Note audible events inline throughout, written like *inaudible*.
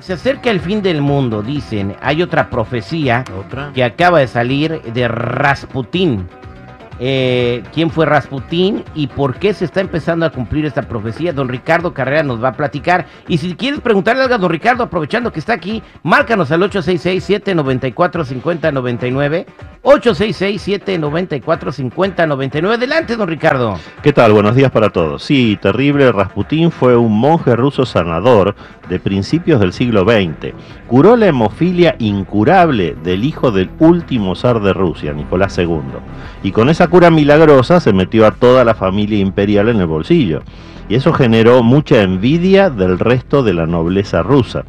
Se acerca el fin del mundo, dicen. Hay otra profecía Otra. que acaba de salir de Rasputín. Eh, ¿Quién fue Rasputín y por qué se está empezando a cumplir esta profecía? Don Ricardo Carrera nos va a platicar. Y si quieres preguntarle algo a don Ricardo, aprovechando que está aquí, márcanos al 866-794-5099. 866-794-5099. Adelante, don Ricardo. ¿Qué tal? Buenos días para todos. Sí, terrible, Rasputín fue un monje ruso sanador de principios del siglo XX. Curó la hemofilia incurable del hijo del último zar de Rusia, Nicolás II. Y con esa cura milagrosa se metió a toda la familia imperial en el bolsillo. Y eso generó mucha envidia del resto de la nobleza rusa.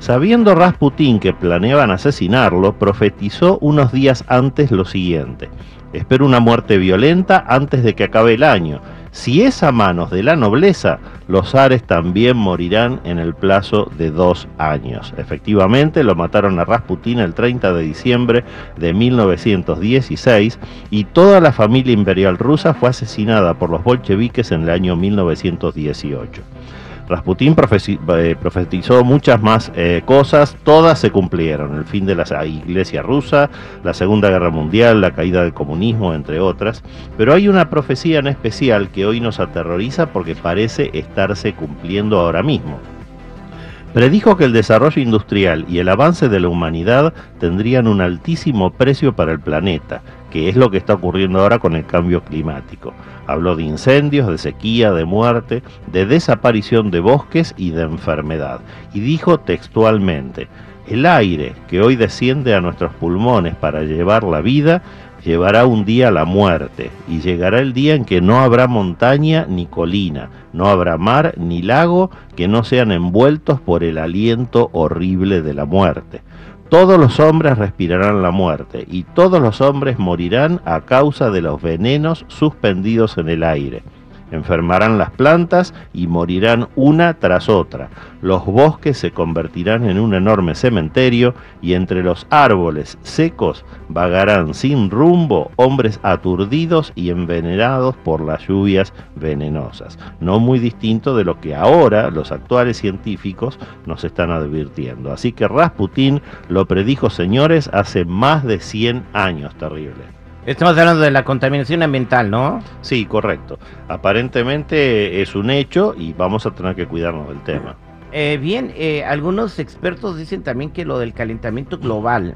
Sabiendo Rasputín que planeaban asesinarlo, profetizó unos días antes lo siguiente. Espero una muerte violenta antes de que acabe el año. Si es a manos de la nobleza, los zares también morirán en el plazo de dos años. Efectivamente, lo mataron a Rasputín el 30 de diciembre de 1916 y toda la familia imperial rusa fue asesinada por los bolcheviques en el año 1918. Rasputín eh, profetizó muchas más eh, cosas, todas se cumplieron. El fin de la iglesia rusa, la Segunda Guerra Mundial, la caída del comunismo, entre otras. Pero hay una profecía en especial que hoy nos aterroriza porque parece estarse cumpliendo ahora mismo. Predijo que el desarrollo industrial y el avance de la humanidad tendrían un altísimo precio para el planeta, que es lo que está ocurriendo ahora con el cambio climático. Habló de incendios, de sequía, de muerte, de desaparición de bosques y de enfermedad. Y dijo textualmente, el aire que hoy desciende a nuestros pulmones para llevar la vida, llevará un día la muerte, y llegará el día en que no habrá montaña ni colina, no habrá mar ni lago que no sean envueltos por el aliento horrible de la muerte. Todos los hombres respirarán la muerte, y todos los hombres morirán a causa de los venenos suspendidos en el aire. Enfermarán las plantas y morirán una tras otra. Los bosques se convertirán en un enorme cementerio y entre los árboles secos vagarán sin rumbo hombres aturdidos y envenenados por las lluvias venenosas. No muy distinto de lo que ahora los actuales científicos nos están advirtiendo. Así que Rasputín lo predijo, señores, hace más de 100 años. Terrible. Estamos hablando de la contaminación ambiental, ¿no? Sí, correcto. Aparentemente es un hecho y vamos a tener que cuidarnos del tema. Eh, bien, eh, algunos expertos dicen también que lo del calentamiento global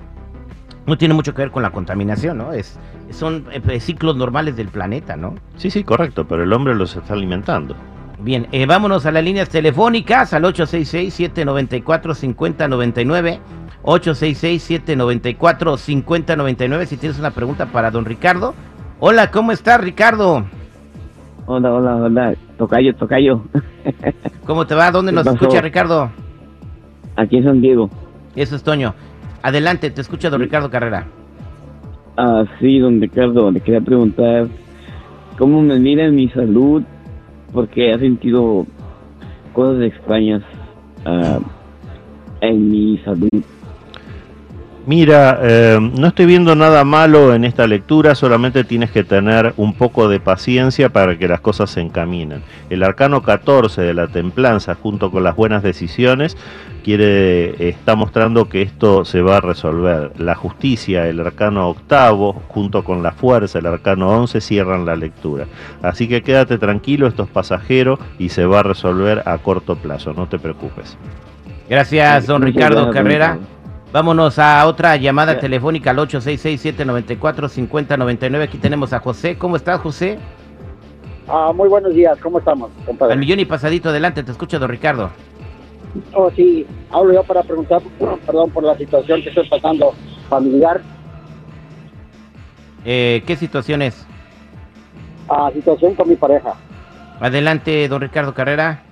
no tiene mucho que ver con la contaminación, ¿no? Es, son eh, ciclos normales del planeta, ¿no? Sí, sí, correcto, pero el hombre los está alimentando. Bien, eh, vámonos a las líneas telefónicas al 866-794-5099. 866-794-5099. Si tienes una pregunta para don Ricardo. Hola, ¿cómo estás, Ricardo? Hola, hola, hola. Tocayo, tocayo. *laughs* ¿Cómo te va? ¿Dónde ¿Qué nos pasó? escucha, Ricardo? Aquí en San Diego. Eso es Toño. Adelante, te escucha don Ricardo Carrera. Ah, sí, don Ricardo, le quería preguntar cómo me mira mi salud, porque he sentido cosas extrañas ah, en mi salud. Mira, eh, no estoy viendo nada malo en esta lectura, solamente tienes que tener un poco de paciencia para que las cosas se encaminen. El arcano 14 de la templanza, junto con las buenas decisiones, quiere, está mostrando que esto se va a resolver. La justicia, el arcano octavo, junto con la fuerza, el arcano 11, cierran la lectura. Así que quédate tranquilo, esto es pasajero y se va a resolver a corto plazo, no te preocupes. Gracias, don Ricardo Carrera. Vámonos a otra llamada telefónica al 866-794-5099. Aquí tenemos a José. ¿Cómo estás, José? Ah, muy buenos días, ¿cómo estamos, Al compadre? millón y pasadito adelante, te escucha don Ricardo. Oh, sí, hablo yo para preguntar, *clears throat* perdón, por la situación que estoy pasando familiar, Eh, ¿Qué situación es? ah, situación con mi pareja. Adelante, don Ricardo Carrera.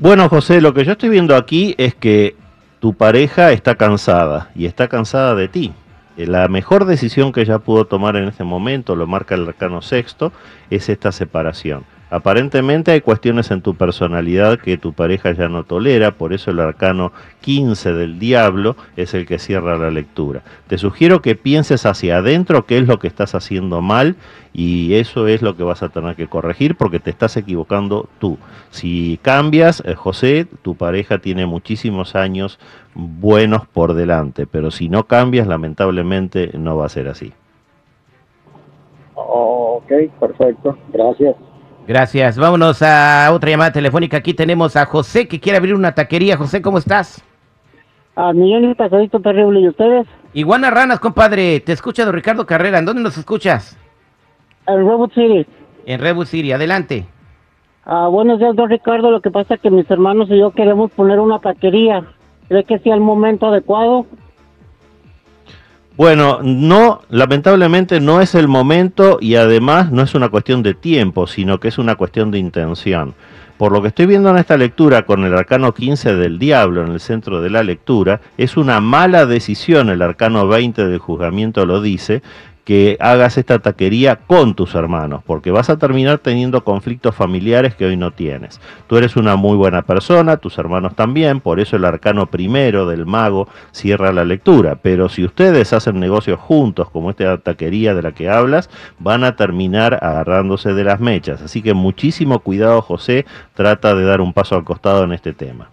Bueno, José, lo que yo estoy viendo aquí es que tu pareja está cansada y está cansada de ti. Eh, La mejor decisión que ella pudo tomar en este momento, lo marca el arcano sexto, es esta separación. Aparentemente hay cuestiones en tu personalidad que tu pareja ya no tolera, por eso el arcano 15 del diablo es el que cierra la lectura. Te sugiero que pienses hacia adentro qué es lo que estás haciendo mal y eso es lo que vas a tener que corregir porque te estás equivocando tú. Si cambias, eh, José, tu pareja tiene muchísimos años buenos por delante, pero si no cambias, lamentablemente no va a ser así. Ok, perfecto. Gracias. Gracias. Vámonos a otra llamada telefónica. Aquí tenemos a José que quiere abrir una taquería. José, ¿cómo estás? A millón y pasadito terrible. ¿Y ustedes? Iguana Ranas, compadre. Te escucha don Ricardo Carrera. ¿En dónde nos escuchas? En Robot City. En Redwood City. Adelante. Ah, buenos días, don Ricardo. Lo que pasa es que mis hermanos y yo queremos poner una taquería. ¿Cree que sea el momento adecuado? Bueno, no, lamentablemente no es el momento y además no es una cuestión de tiempo, sino que es una cuestión de intención. Por lo que estoy viendo en esta lectura con el arcano 15 del diablo en el centro de la lectura, es una mala decisión, el arcano 20 del juzgamiento lo dice, que hagas esta taquería con tus hermanos, porque vas a terminar teniendo conflictos familiares que hoy no tienes. Tú eres una muy buena persona, tus hermanos también, por eso el arcano primero del mago cierra la lectura, pero si ustedes hacen negocios juntos, como esta taquería de la que hablas, van a terminar agarrándose de las mechas. Así que muchísimo cuidado, José, trata de dar un paso al costado en este tema.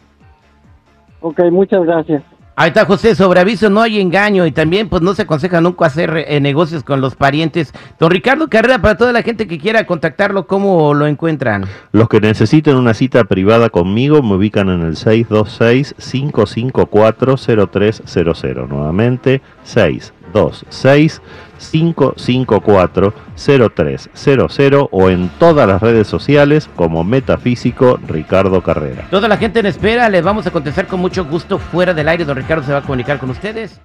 Ok, muchas gracias. Ahí está José, sobre aviso no hay engaño y también pues no se aconseja nunca hacer eh, negocios con los parientes. Don Ricardo Carrera, para toda la gente que quiera contactarlo, ¿cómo lo encuentran? Los que necesiten una cita privada conmigo me ubican en el 626-554-0300. Nuevamente, 626-554-0300 o en todas las redes sociales como Metafísico Ricardo Carrera. Toda la gente en espera, les vamos a contestar con mucho gusto fuera del aire. Don Ricardo se va a comunicar con ustedes.